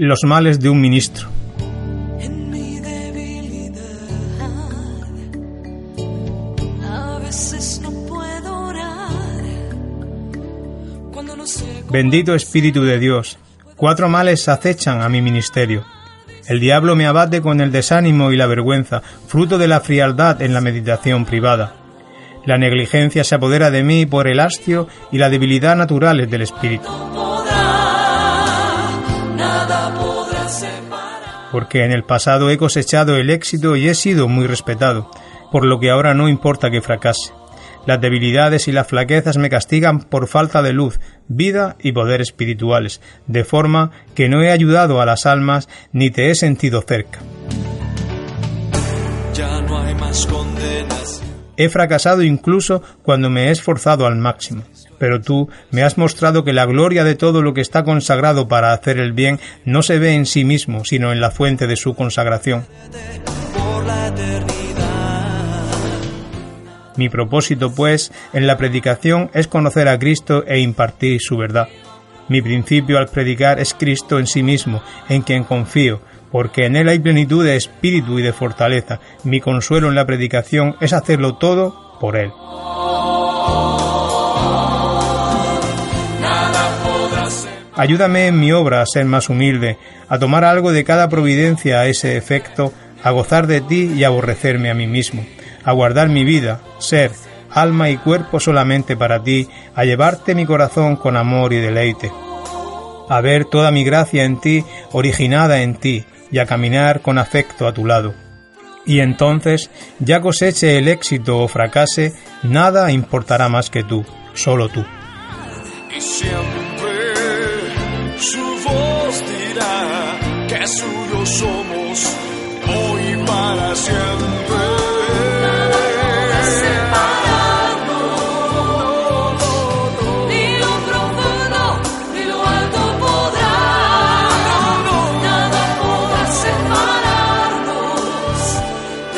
Los males de un ministro. Bendito Espíritu de Dios, cuatro males acechan a mi ministerio. El diablo me abate con el desánimo y la vergüenza, fruto de la frialdad en la meditación privada. La negligencia se apodera de mí por el hastio y la debilidad naturales del espíritu. Porque en el pasado he cosechado el éxito y he sido muy respetado, por lo que ahora no importa que fracase. Las debilidades y las flaquezas me castigan por falta de luz, vida y poder espirituales, de forma que no he ayudado a las almas ni te he sentido cerca. Ya no hay más condenas. He fracasado incluso cuando me he esforzado al máximo. Pero tú me has mostrado que la gloria de todo lo que está consagrado para hacer el bien no se ve en sí mismo, sino en la fuente de su consagración. Mi propósito, pues, en la predicación es conocer a Cristo e impartir su verdad. Mi principio al predicar es Cristo en sí mismo, en quien confío, porque en Él hay plenitud de espíritu y de fortaleza. Mi consuelo en la predicación es hacerlo todo por Él. Ayúdame en mi obra a ser más humilde, a tomar algo de cada providencia a ese efecto, a gozar de ti y aborrecerme a mí mismo, a guardar mi vida, ser, alma y cuerpo solamente para ti, a llevarte mi corazón con amor y deleite, a ver toda mi gracia en ti, originada en ti, y a caminar con afecto a tu lado. Y entonces, ya coseche el éxito o fracase, nada importará más que tú, solo tú.